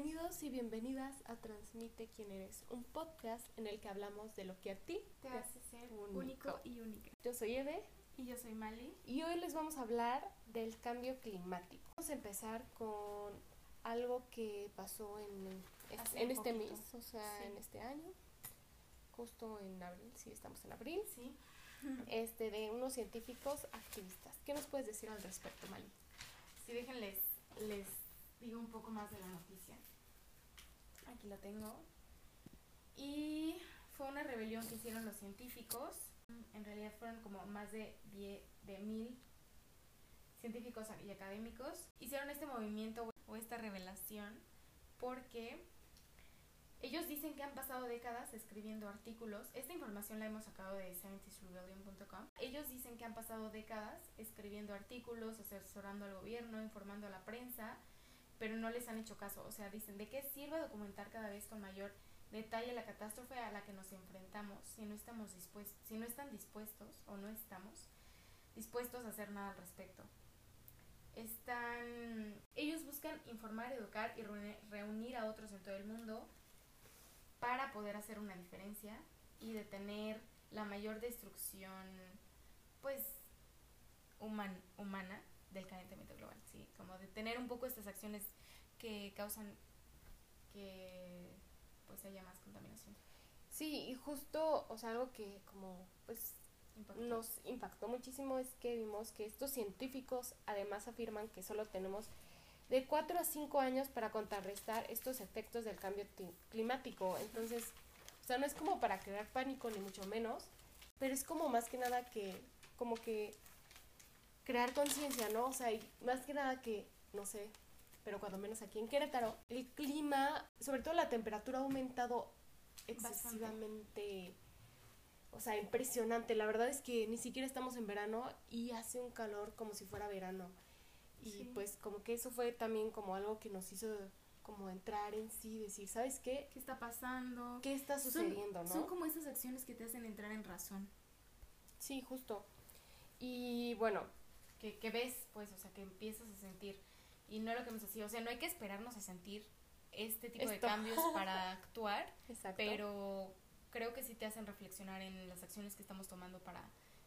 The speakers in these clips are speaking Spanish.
Bienvenidos y bienvenidas a Transmite quién eres, un podcast en el que hablamos de lo que a ti te hace ser único. único, y única. Yo soy Eve Y yo soy Mali. y hoy les vamos a hablar del cambio climático. Vamos a empezar con algo que pasó en, es- Hace en este poquito. mes, o sea, Sí. en este año, justo en abril, sí, estamos en abril, Sí. este de unos científicos activistas. ¿Qué nos puedes decir al respecto, Mali? Sí, déjenles, les digo un poco más de la noticia. Aquí lo tengo. Y fue una rebelión que hicieron los científicos. En realidad fueron como más de 10 de mil científicos y académicos. Hicieron este movimiento o esta revelación porque ellos dicen que han pasado décadas escribiendo artículos. Esta información la hemos sacado de scientistrebellion.com. Ellos dicen que han pasado décadas escribiendo artículos, asesorando al gobierno, informando a la prensa, pero no les han hecho caso. O sea, dicen, ¿de qué sirve documentar cada vez con mayor detalle la catástrofe a la que nos enfrentamos si no estamos dispuestos, si no están dispuestos o no estamos dispuestos a hacer nada al respecto? Están ellos buscan informar, educar y reuni- reunir a otros en todo el mundo para poder hacer una diferencia y detener la mayor destrucción pues human- humana del calentamiento global, sí, como detener un poco estas acciones que causan que pues haya más contaminación. Sí, y justo, o sea, algo que como pues nos impactó muchísimo es que vimos que estos científicos además afirman que solo tenemos de 4 a 5 años para contrarrestar estos efectos del cambio ti- climático. Entonces, o sea, no es como para crear pánico ni mucho menos, pero es como más que nada que, como que crear conciencia, ¿no? O sea, y más que nada que, no sé, pero cuando menos aquí en Querétaro, el clima, sobre todo la temperatura ha aumentado excesivamente, o sea, impresionante. La verdad es que ni siquiera estamos en verano y hace un calor como si fuera verano. Y Sí. pues como que eso fue también como algo que nos hizo como entrar en sí, decir, ¿sabes qué? ¿Qué está pasando? ¿Qué está Son- sucediendo, no? Son como esas acciones que te hacen entrar en razón. Sí, justo. Y bueno, que, que ves, pues, o sea, que empiezas a sentir. Y no lo que hemos así, o sea, no hay que esperarnos a sentir este tipo de Esto. cambios para actuar, exacto. pero creo que sí te hacen reflexionar en las acciones que estamos tomando para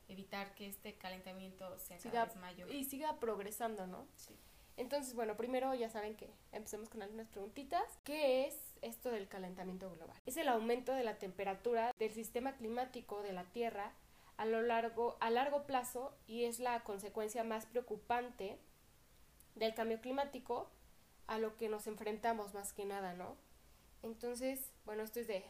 evitar que este calentamiento sea cada Siga- vez mayor. y siga progresando, ¿no? Sí. Entonces, bueno, primero ya saben que empecemos con algunas preguntitas. ¿Qué es esto del calentamiento global? Es el aumento de la temperatura del sistema climático de la Tierra a lo largo a largo plazo y es la consecuencia más preocupante del cambio climático a lo que nos enfrentamos más que nada, ¿no? Entonces, bueno, esto es de,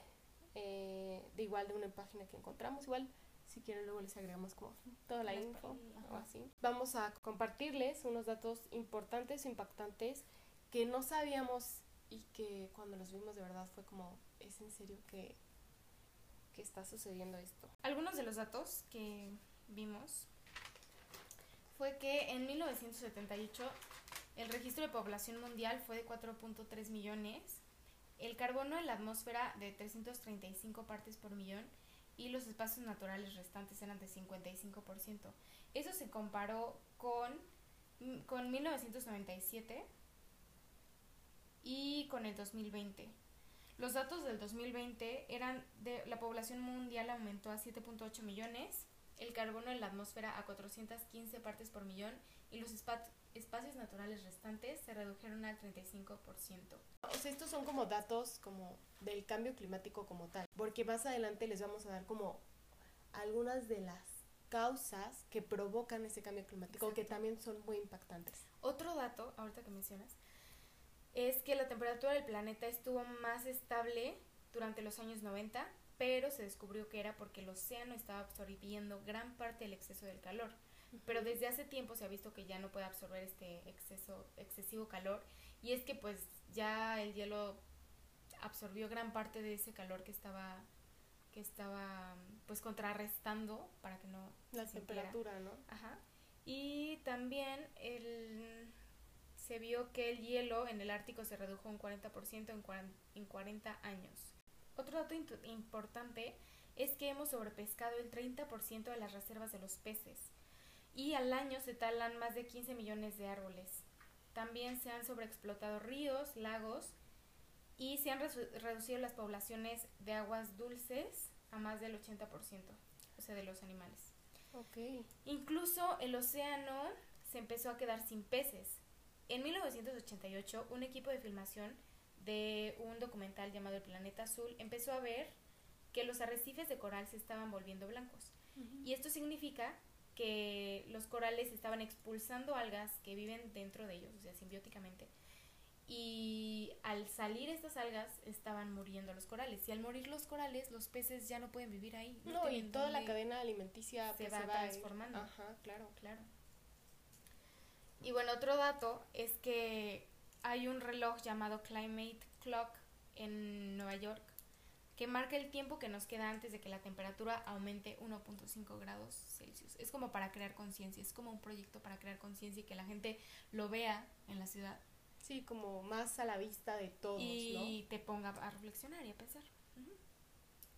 eh, de igual de una página que encontramos, igual si quieren luego les agregamos como toda la info o así. Vamos a compartirles unos datos importantes, impactantes, que no sabíamos y que cuando los vimos de verdad fue como, ¿es en serio que, que está sucediendo esto? Algunos de los datos que vimos fue que en 1978 el registro de población mundial fue de 4.3 millones, el carbono en la atmósfera de 335 partes por millón y los espacios naturales restantes eran de 55%. Eso se comparó con, con 1997 y con el 2020. Los datos del 2020 eran de la población mundial aumentó a 7.8 millones, el carbono en la atmósfera a 415 partes por millón y los espa- espacios naturales restantes se redujeron al 35%. O sea, estos son como datos como del cambio climático como tal, porque más adelante les vamos a dar como algunas de las causas que provocan ese cambio climático que Exacto. también son muy impactantes. Otro dato, ahorita que mencionas, es que la temperatura del planeta estuvo más estable durante los años 90, pero se descubrió que era porque el océano estaba absorbiendo gran parte del exceso del calor. Pero desde hace tiempo se ha visto que ya no puede absorber este exceso, excesivo calor y es que pues ya el hielo absorbió gran parte de ese calor que estaba que estaba pues contrarrestando para que no La sintiera. temperatura, ¿no? Ajá. Y también el, se vio que el hielo en el Ártico se redujo un 40% en, cuaren- en 40 años. Otro dato importante es que hemos sobrepescado el 30% de las reservas de los peces y al año se talan más de 15 millones de árboles. También se han sobreexplotado ríos, lagos y se han reducido las poblaciones de aguas dulces a más del 80%, o sea, de los animales. Incluso el océano se empezó a quedar sin peces. En 1988, un equipo de filmación de un documental llamado El Planeta Azul empezó a ver que los arrecifes de coral se estaban volviendo blancos. Y esto significa que los corales estaban expulsando algas que viven dentro de ellos, o sea, simbióticamente. Y al salir estas algas estaban muriendo los corales. Y al morir los corales, los peces ya no pueden vivir ahí. No, y toda la cadena alimenticia se pues, va se transformando. Ajá, claro. Claro. Y bueno, otro dato es que hay un reloj llamado Climate Clock en Nueva York que marca el tiempo que nos queda antes de que la temperatura aumente 1.5 grados Celsius. Es como para crear conciencia, es como un proyecto para crear conciencia y que la gente lo vea en la ciudad. Sí, como más a la vista de todos, y te ponga a reflexionar y a pensar.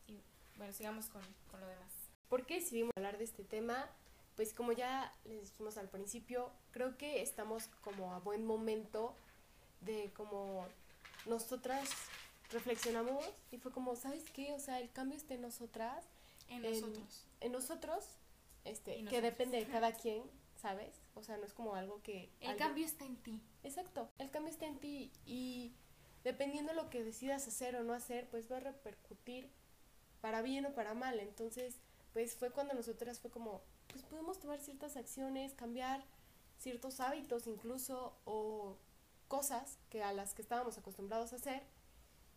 Y bueno, sigamos con, con lo demás. ¿Por qué decidimos hablar de este tema? Pues como ya les dijimos al principio, creo que estamos como a buen momento de como nosotras reflexionamos y fue como, ¿sabes qué? O sea, el cambio está en nosotras. En nosotros. En nosotros, este, que depende de cada quien, ¿sabes? O sea, no es como algo que... El alguien- cambio está en ti. Exacto, el cambio está en ti y dependiendo de lo que decidas hacer o no hacer, pues va a repercutir para bien o para mal. Entonces, pues fue cuando nosotras fue como, pues podemos tomar ciertas acciones, cambiar ciertos hábitos incluso o cosas que a las que estábamos acostumbrados a hacer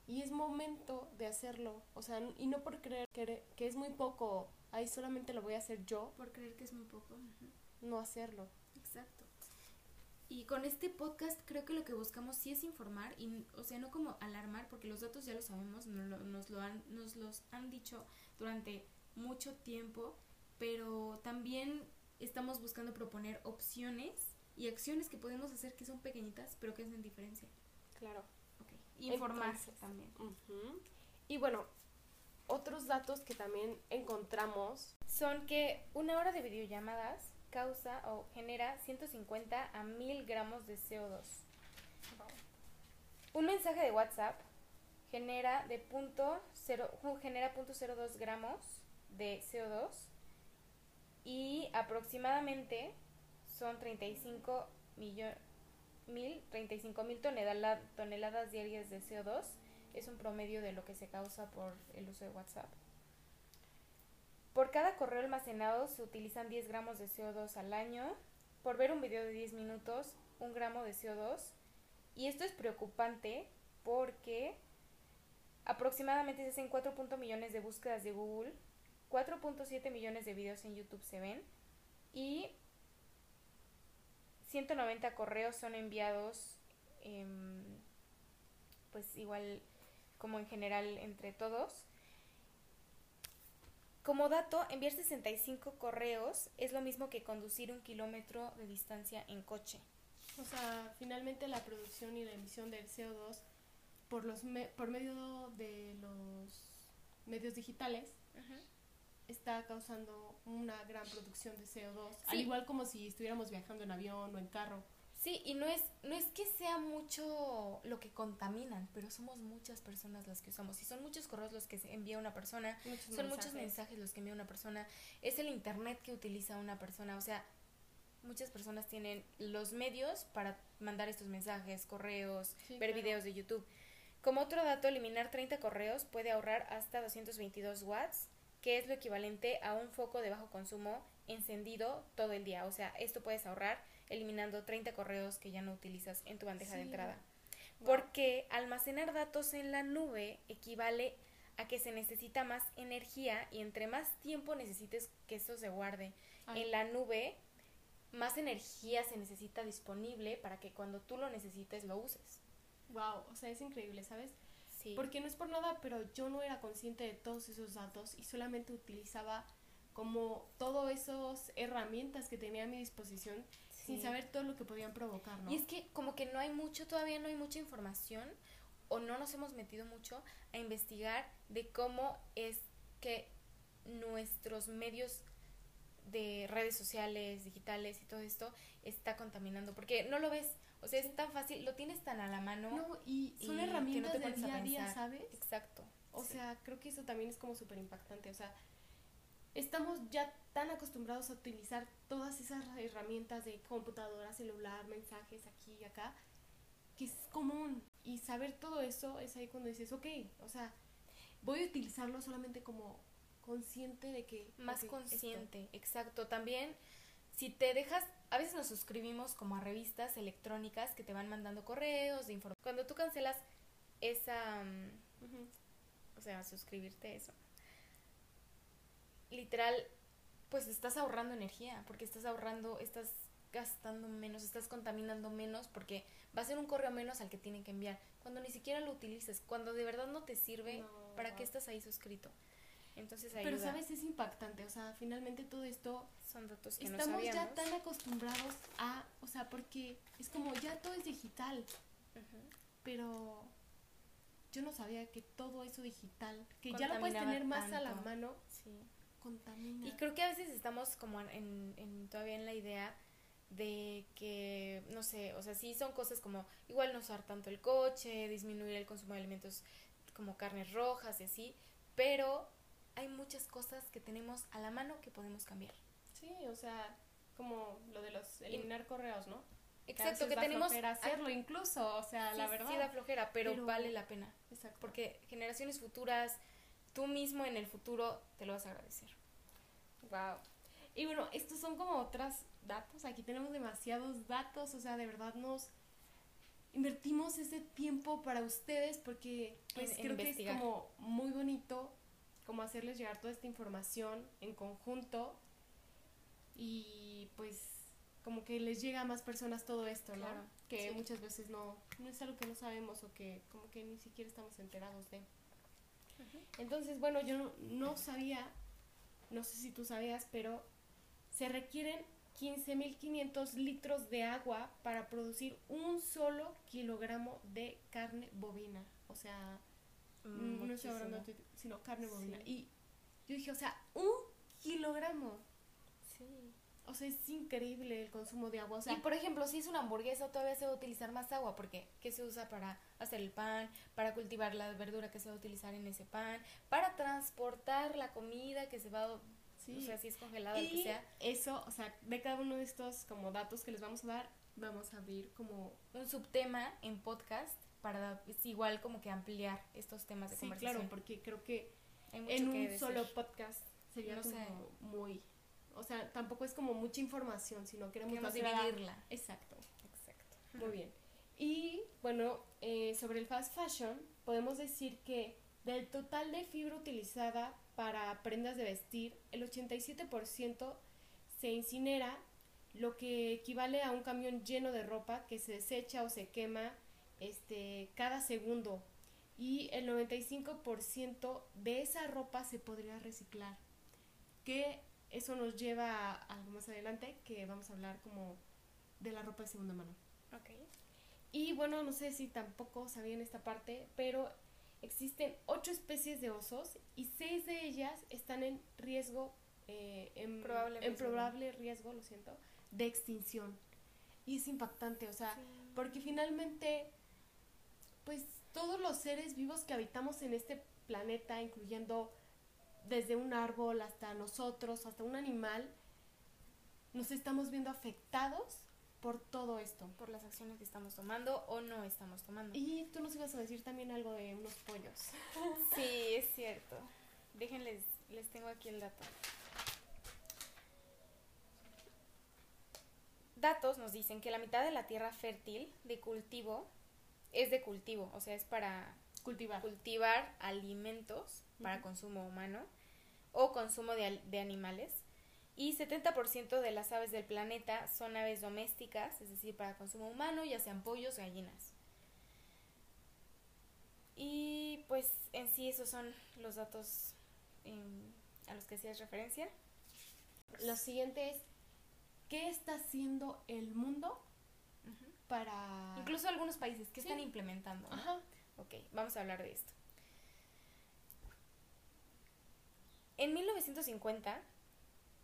y es momento de hacerlo, o sea, y no por creer que, que es muy poco, ahí solamente lo voy a hacer yo, Por creer que es muy poco. no hacerlo. Exacto. Y con este podcast creo que lo que buscamos sí es informar y o sea, no como alarmar porque los datos ya lo sabemos, nos, lo- nos lo han nos los han dicho durante mucho tiempo, pero también estamos buscando proponer opciones y acciones que podemos hacer que son pequeñitas, pero que hacen diferencia. Claro. Okay. Informar Entonces, también. Y bueno, otros datos que también encontramos. Son que una hora de videollamadas causa o genera 150 a 1000 gramos de CO2. Un mensaje de WhatsApp genera de punto cero, genera punto cero dos gramos de CO2 y aproximadamente son 35 millo- mil 35 mil tonelada- toneladas diarias de CO2 es un promedio de lo que se causa por el uso de WhatsApp. Por cada correo almacenado se utilizan 10 gramos de CO2 al año. Por ver un video de 10 minutos, un gramo de CO2. Y esto es preocupante porque aproximadamente se hacen 4. millones de búsquedas de Google, 4.7 millones de videos en YouTube se ven y 190 correos son enviados, em, pues igual como en general entre todos. Como dato, enviar 65 correos es lo mismo que conducir un kilómetro de distancia en coche. O sea, finalmente la producción y la emisión del CO2 por, los me- por medio de los medios digitales está causando una gran producción de CO2. Al igual como si estuviéramos viajando en avión o en carro. Sí, y no es, no es que sea mucho lo que contaminan, pero somos muchas personas las que usamos. Y son muchos correos los que envía una persona, Muchos son muchos mensajes. mensajes los que envía una persona, es el internet que utiliza una persona, o sea, muchas personas tienen los medios para mandar estos mensajes, correos, Sí, ver claro. videos de YouTube. Como otro dato, eliminar 30 correos puede ahorrar hasta 222 watts, que es lo equivalente a un foco de bajo consumo encendido todo el día. O sea, esto puedes ahorrar eliminando 30 correos que ya no utilizas en tu bandeja de entrada. Wow. Porque almacenar datos en la nube equivale a que se necesita más energía y entre más tiempo necesites que esto se guarde Ay. en la nube, más energía se necesita disponible para que cuando tú lo necesites lo uses. Wow, o sea, es increíble, ¿sabes? Sí. Porque no es por nada, pero yo no era consciente de todos esos datos y solamente utilizaba como todas esas herramientas que tenía a mi disposición sin saber todo lo que podían provocar, ¿no? Y es que como que no hay mucho, todavía no hay mucha información o no nos hemos metido mucho a investigar de cómo es que nuestros medios de redes sociales, digitales y todo esto está contaminando, porque no lo ves, o sea, es tan fácil, lo tienes tan a la mano. No, y son herramientas del día a día, ¿sabes? Exacto. O sea, creo que eso también es como súper impactante, o sea, estamos ya tan acostumbrados a utilizar todas esas herramientas de computadora, celular, mensajes aquí y acá, que es común. Y saber todo eso es ahí cuando dices, ok, o sea, voy a utilizarlo solamente como consciente de que... Más consciente, exacto. También, si te dejas, a veces nos suscribimos como a revistas electrónicas que te van mandando correos de información. Cuando tú cancelas esa... Mm, o sea, suscribirte a eso. Literal, pues estás ahorrando energía, porque estás ahorrando, estás gastando menos, estás contaminando menos, porque va a ser un correo menos al que tienen que enviar. Cuando ni siquiera lo utilices, cuando de verdad no te sirve, ¿para qué estás ahí suscrito? Entonces ayuda. Pero sabes, es impactante, o sea, finalmente todo esto son datos que estamos no ya tan acostumbrados a, o sea, porque es como ya todo es digital. Pero yo no sabía que todo eso digital, que ya lo puedes tener más a la mano, sí. contamina. Y creo que a veces estamos como en, en, todavía en la idea de que, no sé, o sea, sí son cosas como igual no usar tanto el coche, disminuir el consumo de alimentos como carnes rojas y así, pero hay muchas cosas que tenemos a la mano que podemos cambiar. Sí, o sea, como lo de los eliminar correos, ¿no? Exacto, que, tenemos hacerlo incluso, o sea, la verdad. Sí da flojera, pero, vale la pena. Exacto. Porque generaciones futuras, tú mismo en el futuro te lo vas a agradecer. Wow. Y bueno, estos son como otros datos. Aquí tenemos demasiados datos, o sea, de verdad nos invertimos ese tiempo para ustedes porque pues, creo que es como muy bonito como hacerles llegar toda esta información en conjunto y pues como que les llega a más personas todo esto, ¿no? Que muchas veces no, no es algo que no sabemos o que como que ni siquiera estamos enterados de. Entonces, bueno, yo no, sabía, no sé si tú sabías, pero se requieren 15.500 litros de agua para producir un solo kilogramo de carne bovina. O sea, no estoy hablando de sino carne bovina. Y yo dije, o sea, un kilogramo. Sí. O sea, es increíble el consumo de agua. O sea, y por ejemplo, si es una hamburguesa, todavía se va a utilizar más agua, porque ¿qué se usa para hacer el pan? Para cultivar la verdura que se va a utilizar en ese pan, para transportar la comida que se va a... Sí. O sea, si es congelada, y que sea. Eso, o sea, de cada uno de estos como datos que les vamos a dar, vamos a abrir como un subtema en podcast para igual como que ampliar estos temas de sí, claro, porque creo que en un solo podcast sería como muy o sea, tampoco es como mucha información, sino queremos, queremos dividirla. Exacto. Exacto. Muy bien. Y bueno, eh, sobre el fast fashion, podemos decir que del total de fibra utilizada para prendas de vestir, el 87% se incinera, lo que equivale a un camión lleno de ropa que se desecha o se quema este, cada segundo y el 95% de esa ropa se podría reciclar. Que eso nos lleva a algo más adelante que vamos a hablar como de la ropa de segunda mano. Y bueno, no sé si tampoco sabían esta parte, pero existen ocho especies de osos y seis de ellas están en riesgo, eh, en, probable, en probable riesgo, lo siento, de extinción. Y es impactante, o sea, porque finalmente pues todos los seres vivos que habitamos en este planeta, incluyendo desde un árbol hasta nosotros, hasta un animal, nos estamos viendo afectados por todo esto. Por las acciones que estamos tomando o no estamos tomando. Y tú nos ibas a decir también algo de unos pollos. sí, es cierto. Déjenles, les tengo aquí el dato. Datos nos dicen que la mitad de la tierra fértil de cultivo es de cultivo, o sea, es para cultivar, cultivar alimentos para consumo humano o consumo de, de animales. Y 70% de las aves del planeta son aves domésticas, es decir, para consumo humano, ya sean pollos o gallinas. Y pues en sí esos son los datos em, a los que hacías referencia. Lo siguiente es, ¿qué está haciendo el mundo para... Incluso algunos países que están implementando. Ajá. Ok, vamos a hablar de esto. En 1950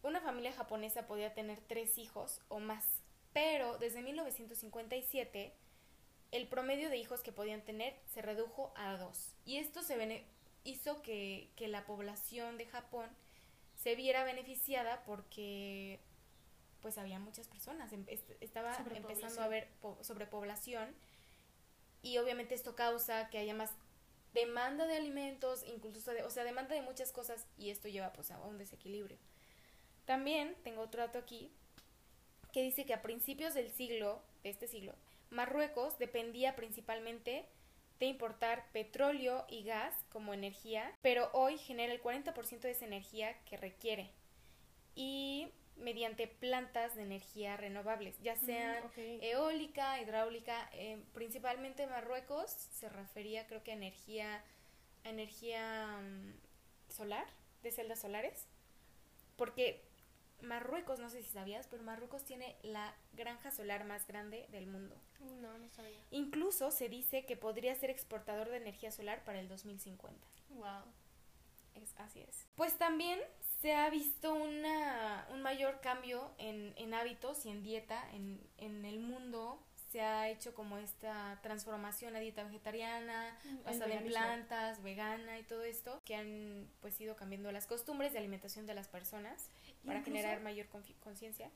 una familia japonesa podía tener tres hijos o más, pero desde 1957 el promedio de hijos que podían tener se redujo a dos. Y esto se hizo que, que la población de Japón se viera beneficiada porque pues había muchas personas, em, estaba empezando a haber sobrepoblación y obviamente esto causa que haya más demanda de alimentos, incluso, o sea, demanda de muchas cosas y esto lleva pues a un desequilibrio. También tengo otro dato aquí que dice que a principios del siglo, de este siglo, Marruecos dependía principalmente de importar petróleo y gas como energía, pero hoy genera el 40% de esa energía que requiere. Y mediante plantas de energía renovables, ya sean eólica, hidráulica, eh, principalmente Marruecos se refería creo que a energía, energía mm, solar, de celdas solares, porque Marruecos, no sé si sabías, pero Marruecos tiene la granja solar más grande del mundo. No, no sabía. Incluso se dice que podría ser exportador de energía solar para el 2050. Wow. Es, así es. Pues también se ha visto una, un mayor cambio en, en hábitos y en dieta en, en, el mundo. Se ha hecho como esta transformación a dieta vegetariana, mm, basada en plantas, vegana y todo esto, que han pues ido cambiando las costumbres de alimentación de las personas para generar mayor conciencia.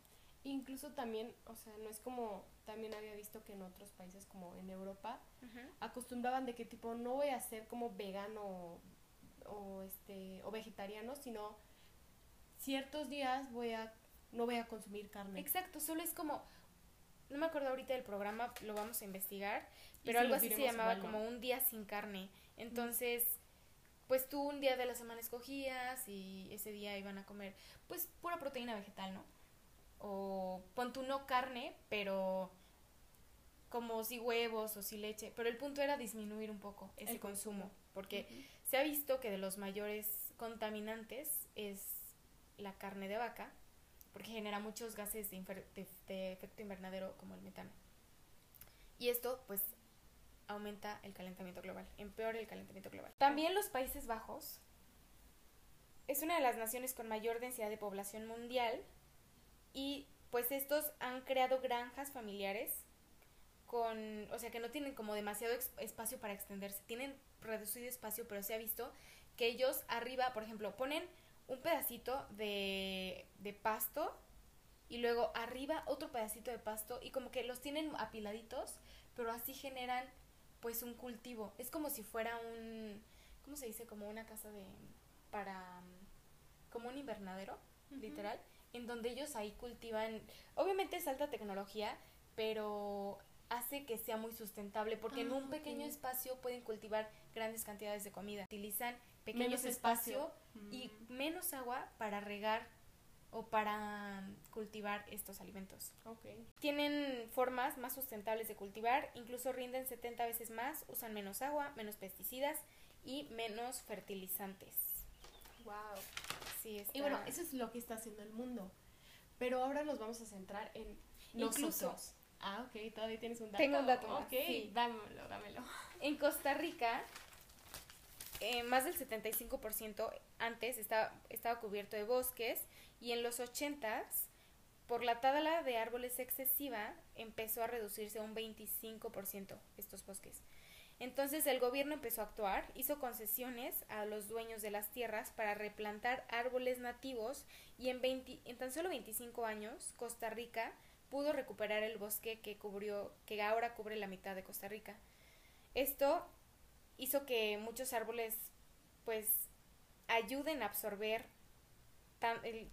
Incluso también, o sea, no es como también había visto que en otros países como en Europa acostumbraban de que tipo no voy a ser como vegano o este o vegetariano, sino ciertos días voy a no voy a consumir carne. Exacto, solo es como no me acuerdo ahorita del programa, lo vamos a investigar, pero algo así se llamaba como un día sin carne. Entonces, pues tú un día de la semana escogías y ese día iban a comer pues pura proteína vegetal, ¿no? O pon tu no carne, pero como si huevos o si leche, pero el punto era disminuir un poco ese consumo, porque se ha visto que de los mayores contaminantes es la carne de vaca, porque genera muchos gases de, efecto invernadero como el metano. Y esto, pues, aumenta el calentamiento global, empeora el calentamiento global. También los Países Bajos es una de las naciones con mayor densidad de población mundial y pues estos han creado granjas familiares con, o sea, que no tienen como demasiado espacio para extenderse, tienen reducido espacio, pero se ha visto que ellos arriba, por ejemplo, ponen un pedacito de, de pasto y luego arriba otro pedacito de pasto y como que los tienen apiladitos, pero así generan pues un cultivo. Es como si fuera un, ¿cómo se dice? Como una casa de, para, como un invernadero, literal, en donde ellos ahí cultivan, obviamente es alta tecnología, pero hace que sea muy sustentable porque en un ah, pequeño espacio pueden cultivar grandes cantidades de comida. Utilizan pequeños espacios y mm. menos agua para regar o para cultivar estos alimentos. Tienen formas más sustentables de cultivar, incluso rinden 70 veces más, usan menos agua, menos pesticidas y menos fertilizantes. Wow. Sí, Y bueno, eso es lo que está haciendo el mundo. Pero ahora nos vamos a centrar en nosotros. Ah, ok, todavía tienes un dato. Tengo un dato. Ok, dámelo, dámelo. En Costa Rica, eh, más del 75% antes estaba, estaba cubierto de bosques y en los 80 por la tala de árboles excesiva empezó a reducirse un 25% estos bosques. Entonces el gobierno empezó a actuar, hizo concesiones a los dueños de las tierras para replantar árboles nativos y en, en tan solo 25 años Costa Rica pudo recuperar el bosque que cubrió que ahora cubre la mitad de Costa Rica. Esto hizo que muchos árboles pues ayuden a absorber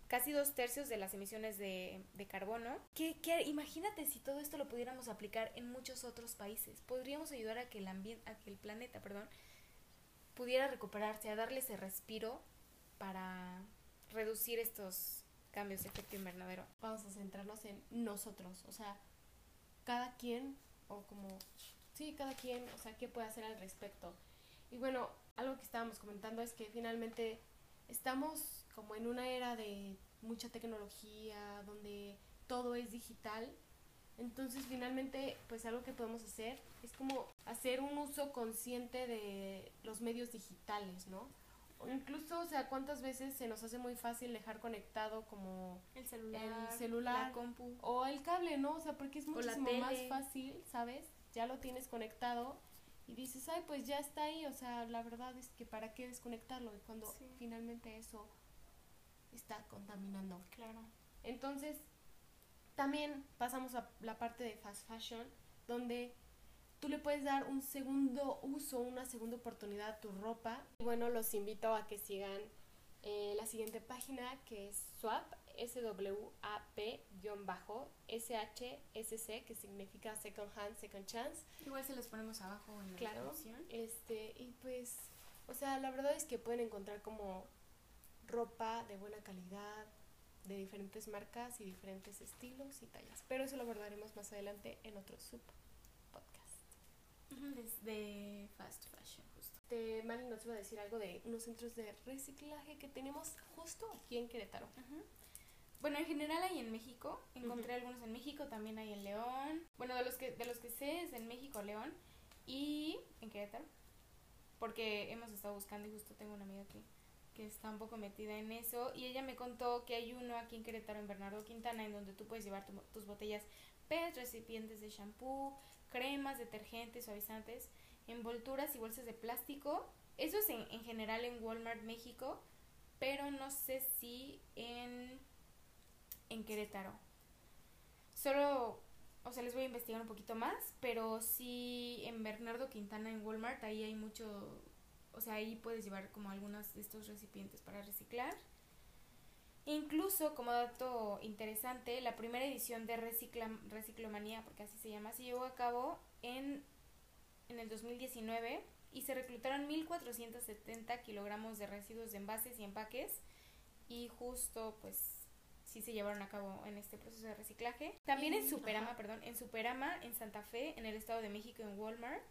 casi dos tercios de las emisiones de, carbono. Que, imagínate si todo esto lo pudiéramos aplicar en muchos otros países. Podríamos ayudar a que el ambiente, a que el planeta, perdón, pudiera recuperarse, a darle ese respiro para reducir estos cambios de efecto invernadero. Vamos a centrarnos en nosotros, o sea, cada quien, o como, sí, cada quien, o sea, qué puede hacer al respecto. Y bueno, algo que estábamos comentando es que finalmente estamos como en una era de mucha tecnología, donde todo es digital. Entonces, finalmente, pues algo que podemos hacer es como hacer un uso consciente de los medios digitales, ¿no? O incluso, o sea, cuántas veces se nos hace muy fácil dejar conectado como El celular, el celular la compu. o el cable, ¿no? O sea, porque es muchísimo más fácil, ¿sabes? Ya lo tienes conectado y dices, ay, pues ya está ahí. O sea, la verdad es que para qué desconectarlo y cuando Sí. finalmente eso está contaminando. Claro. Entonces, también pasamos a la parte de fast fashion, donde tú le puedes dar un segundo uso, una segunda oportunidad a tu ropa. Y bueno, los invito a que sigan eh, la siguiente página que es Swap, S-W-A-P-SHSC, que significa Second Hand, Second Chance. Igual se los ponemos abajo en la Claro. descripción. Este, y pues, o sea, la verdad es que pueden encontrar como ropa de buena calidad, de diferentes marcas y diferentes estilos y tallas. Pero eso lo abordaremos más adelante en otro sub podcast. De fast fashion, justo. Este, Mari nos iba a decir algo de unos centros de reciclaje que tenemos justo aquí en Querétaro. Ujú. Bueno, en general hay en México. Encontré algunos en México, también hay en León. Bueno, de los que de los que sé es en México, León y en Querétaro. Porque hemos estado buscando y justo tengo una amiga que, que está un poco metida en eso. Y ella me contó que hay uno aquí en Querétaro, en Bernardo Quintana, en donde tú puedes llevar tu- tus botellas PET, recipientes de shampoo, cremas, detergentes, suavizantes, envolturas y bolsas de plástico. Eso es en, en general en Walmart México, pero no sé si en Querétaro. Solo, o sea, les voy a investigar un poquito más, pero sí en Bernardo Quintana, en Walmart, ahí hay mucho, o sea, ahí puedes llevar como algunos de estos recipientes para reciclar. Incluso, como dato interesante, la primera edición de Recicla, Reciclomanía, porque así se llama, se llevó a cabo en, en el 2019 y se reclutaron 1.470 kilogramos de residuos de envases y empaques y justo pues sí se llevaron a cabo en este proceso de reciclaje. También en Superama, ajá. perdón, en Superama, en Santa Fe, en el Estado de México, en Walmart,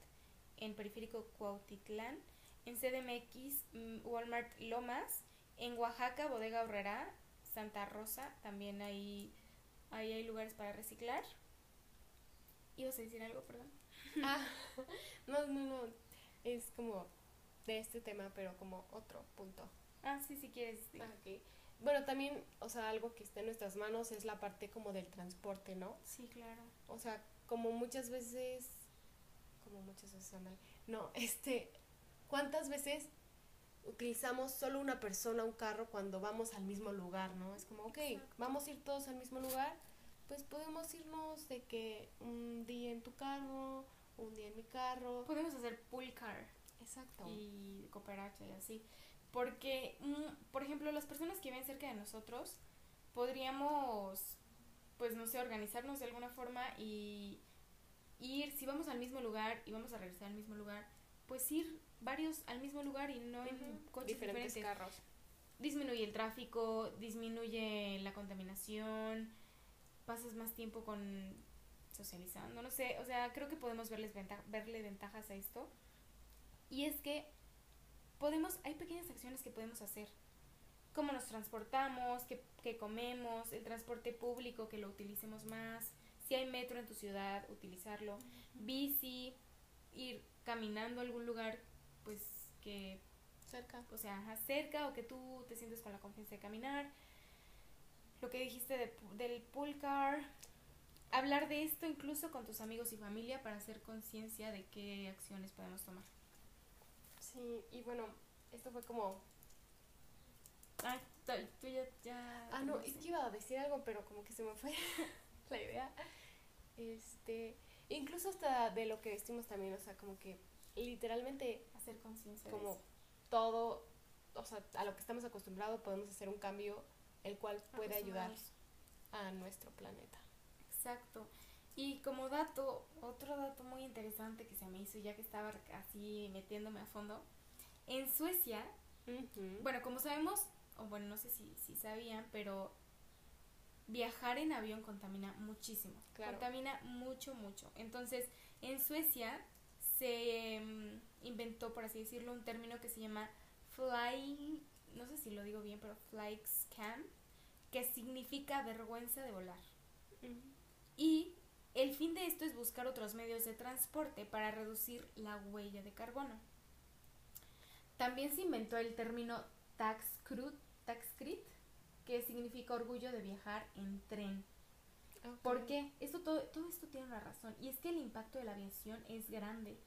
en Periférico Cuautitlán, en CDMX, mm, Walmart Lomas, en Oaxaca, Bodega Horrera, Santa Rosa, también ahí, ahí hay lugares para reciclar. ¿Ibas a decir algo, perdón? Ah, no, no, no. Es como de este tema, pero como otro punto. Ah, sí, si quieres. sí. Ah, ok. Bueno, también, o sea, algo que está en nuestras manos es la parte como del transporte, ¿no? Sí, claro. O sea, como muchas veces, como muchas veces, no, este, ¿cuántas veces utilizamos solo una persona un carro cuando vamos al mismo lugar, ¿no? Es como, ok, Exacto. vamos a ir todos al mismo lugar, pues podemos irnos de que un día en tu carro, un día en mi carro. Podemos hacer pool car. Exacto. y cooperacha y así. Porque, mm, por ejemplo, las personas que viven cerca de nosotros, podríamos, pues no sé, organizarnos de alguna forma y ir, si vamos al mismo lugar y vamos a regresar al mismo lugar, pues ir varios al mismo lugar y no en coches diferentes diferentes. carros. Disminuye el tráfico, disminuye la contaminación, pasas más tiempo con socializando, no sé, o sea, creo que podemos verles venta- verle ventajas a esto. Y es que podemos, hay pequeñas acciones que podemos hacer. Cómo nos transportamos, qué, qué comemos, el transporte público, que lo utilicemos más. Si hay metro en tu ciudad, utilizarlo. Bici, ir caminando a algún lugar, pues que Cerca. o sea, ajá, cerca o que tú te sientes con la confianza de caminar. Lo que dijiste de del pool car. Hablar de esto incluso con tus amigos y familia para hacer conciencia de qué acciones podemos tomar. Sí, y bueno, esto fue como Ah, tú ya... ya Ah, no, es que iba a decir algo, pero como que se me fue la idea. Este, incluso hasta de lo que vestimos también, o sea, como que literalmente Hacer conciencia. como todo, o sea, a lo que estamos acostumbrados podemos hacer un cambio el cual puede ayudar a nuestro planeta. Exacto. Y como dato, otro dato muy interesante que se me hizo ya que estaba así metiéndome a fondo. En Suecia Bueno, como sabemos, o bueno, no sé si, si sabían, pero viajar en avión contamina muchísimo. Claro. Contamina mucho, mucho. Entonces, en Suecia se mm, inventó, por así decirlo, un término que se llama fly, no sé si lo digo bien, pero fly scam, que significa vergüenza de volar. Ujú. Y el fin de esto es buscar otros medios de transporte para reducir la huella de carbono. También se inventó el término taxcrit, que significa orgullo de viajar en tren. ¿Por qué? Esto, todo, todo esto tiene una razón. Y es que el impacto de la aviación es grande.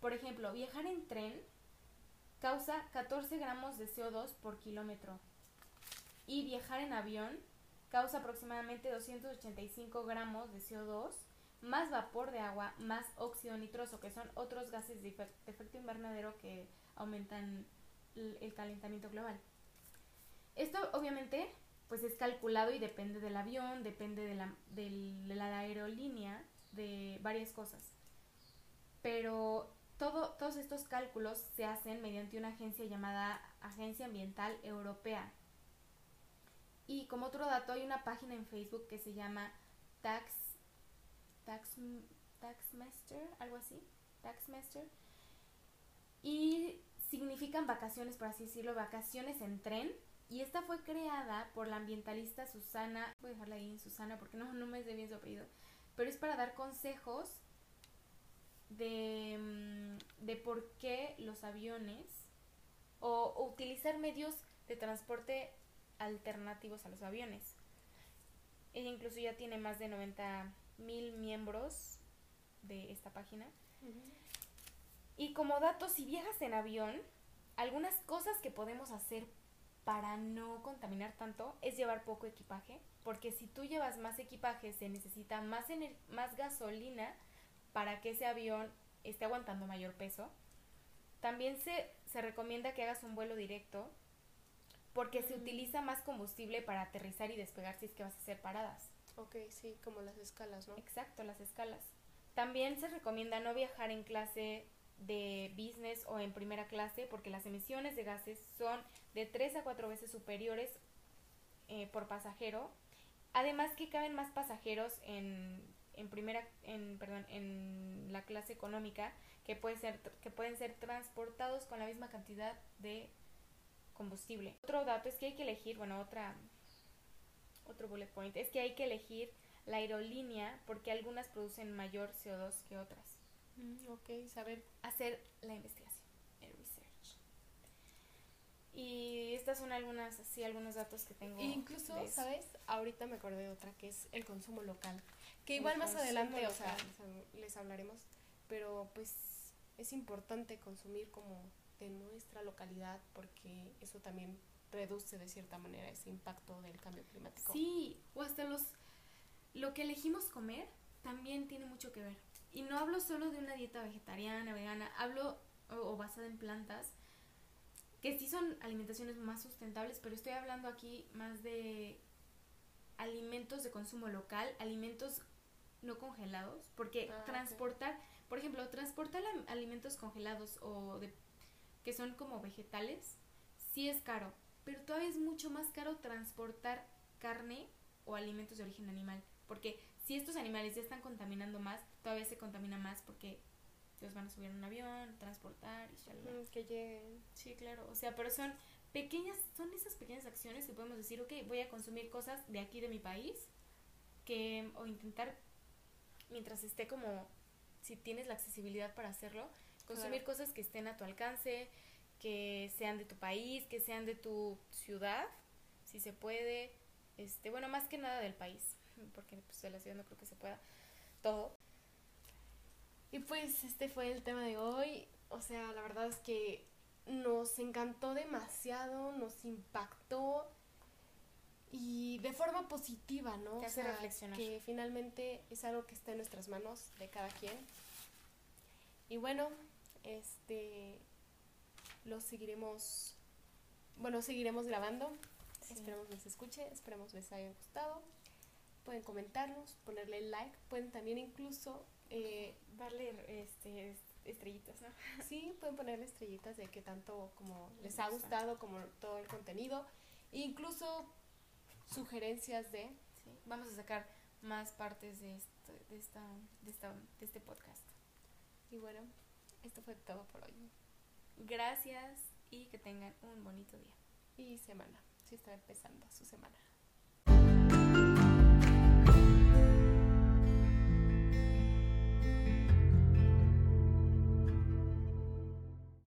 Por ejemplo, viajar en tren causa 14 gramos de CO2 por kilómetro. Y viajar en avión causa aproximadamente 285 gramos de CO2, más vapor de agua, más óxido nitroso, que son otros gases de efecto invernadero que aumentan el calentamiento global. Esto obviamente pues es calculado y depende del avión, depende de la, de la aerolínea, de varias cosas. Pero todo, todos estos cálculos se hacen mediante una agencia llamada Agencia Ambiental Europea. Y como otro dato, hay una página en Facebook que se llama Tax, Tax, Taxmaster, algo así, Taxmaster. Y significan vacaciones, por así decirlo, vacaciones en tren y esta fue creada por la ambientalista Susana, voy a dejarla ahí en Susana porque no, me de bien su apellido, pero es para dar consejos de, mm, de por qué los aviones o, utilizar medios de transporte alternativos a los aviones. Ella incluso ya tiene más de 90 mil miembros de esta página. Y como dato, si viajas en avión, algunas cosas que podemos hacer para no contaminar tanto es llevar poco equipaje, porque si tú llevas más equipaje se necesita más, más gasolina para que ese avión esté aguantando mayor peso. También se, se recomienda que hagas un vuelo directo porque se utiliza más combustible para aterrizar y despegar si es que vas a hacer paradas. Ok, sí, como las escalas, ¿no? Exacto, las escalas. También se recomienda no viajar en clase de business o en primera clase porque las emisiones de gases son de 3 a 4 veces superiores eh, por pasajero. Además que caben más pasajeros en, en primera en perdón, en la clase económica que puede ser que pueden ser transportados con la misma cantidad de combustible. Otro dato es que hay que elegir, bueno, otra otro bullet point es que hay que elegir la aerolínea porque algunas producen mayor CO2 que otras. Mm, ok, saber hacer la investigación, el research. Y estas son algunas, así, algunos datos que tengo. incluso, ¿sabes? Ahorita me acordé de otra que es el consumo local. Que igual más adelante, o sea, les hablaremos, pero pues es importante consumir como de nuestra localidad porque eso también reduce de cierta manera ese impacto del cambio climático. Sí, o hasta los lo que elegimos comer también tiene mucho que ver. Y no hablo solo de una dieta vegetariana, vegana, hablo o, basada en plantas, que sí son alimentaciones más sustentables, pero estoy hablando aquí más de alimentos de consumo local, alimentos no congelados, porque ah, transportar, por ejemplo, transportar alimentos congelados o de que son como vegetales, sí es caro, pero todavía es mucho más caro transportar carne o alimentos de origen animal, porque si estos animales ya están contaminando más, todavía se contamina más porque los van a subir en un avión, transportar y que lleguen. Sí, claro. O sea, pero son pequeñas, son esas pequeñas acciones que podemos decir, ok, voy a consumir cosas de aquí de mi país, que, o intentar, mientras esté como, si tienes la accesibilidad para hacerlo, consumir cosas que estén a tu alcance, que sean de tu país, que sean de tu ciudad, si se puede, este, bueno, más que nada del país porque pues de la ciudad no creo que se pueda todo. Y pues este fue el tema de hoy. O sea, la verdad es que nos encantó demasiado, nos impactó y de forma positiva, ¿no? Que hace reflexionar. Que finalmente es algo que está en nuestras manos de cada quien. Y bueno, este lo seguiremos bueno, seguiremos grabando. Esperemos les escuche, esperemos les haya gustado pueden comentarnos, ponerle like, pueden también incluso eh, darle este, estrellitas, ¿no? Sí, pueden ponerle estrellitas de que tanto como les ha gustado como todo el contenido, e incluso sugerencias de... Sí, vamos a sacar más partes de, esto, de, esta, de, esta, de este podcast. Y bueno, esto fue todo por hoy. Gracias y que tengan un bonito día. Y semana, si está empezando su semana.